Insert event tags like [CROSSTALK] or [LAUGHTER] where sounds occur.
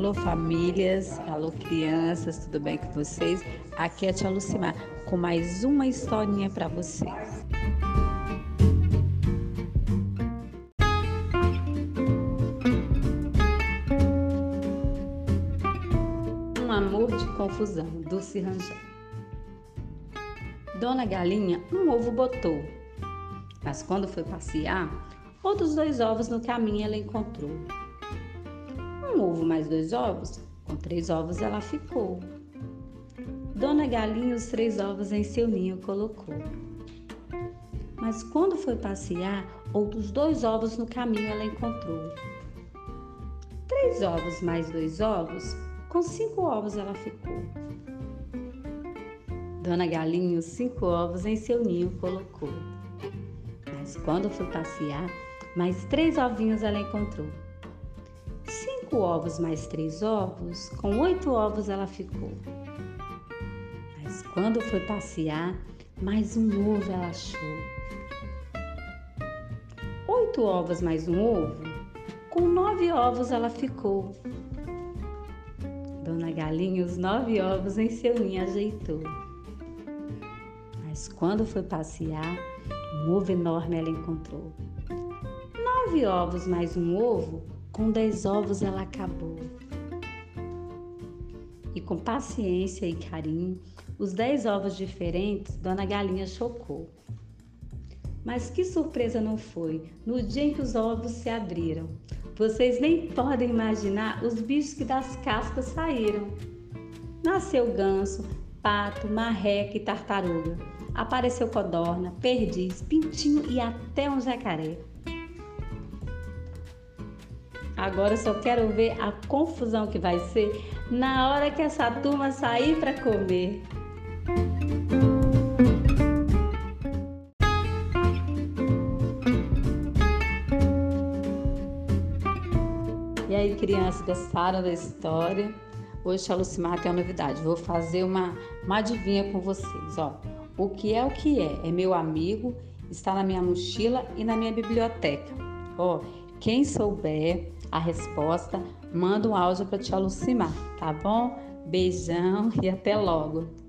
Alô famílias, alô crianças, tudo bem com vocês? Aqui é a Tia Lucimar com mais uma historinha para vocês. Um amor de confusão, Dulce Rangel. Dona Galinha um ovo botou, mas quando foi passear, outros dois ovos no caminho ela encontrou um ovo mais dois ovos? Com três ovos ela ficou. Dona Galinha os três ovos em seu ninho colocou. Mas quando foi passear, outros dois ovos no caminho ela encontrou. Três ovos mais dois ovos, com cinco ovos ela ficou. Dona Galinha os cinco ovos em seu ninho colocou. Mas quando foi passear, mais três ovinhos ela encontrou cinco ovos mais três ovos, com oito ovos ela ficou. Mas quando foi passear, mais um ovo ela achou. Oito ovos mais um ovo, com nove ovos ela ficou. Dona Galinha os nove ovos em seu ninho ajeitou. Mas quando foi passear, um ovo enorme ela encontrou. Nove ovos mais um ovo, com dez ovos ela acabou. E com paciência e carinho, os dez ovos diferentes Dona Galinha chocou. Mas que surpresa não foi no dia em que os ovos se abriram. Vocês nem podem imaginar os bichos que das cascas saíram. Nasceu ganso, pato, marreca e tartaruga. Apareceu codorna, perdiz, pintinho e até um jacaré. Agora eu só quero ver a confusão que vai ser na hora que essa turma sair para comer. E aí, crianças, gostaram da história? Hoje a Lucimar tem uma novidade. Vou fazer uma, uma adivinha com vocês. Ó, o que é o que é? É meu amigo, está na minha mochila e na minha biblioteca. Ó, quem souber a resposta, manda um áudio para te alucinar, tá bom? Beijão [LAUGHS] e até logo.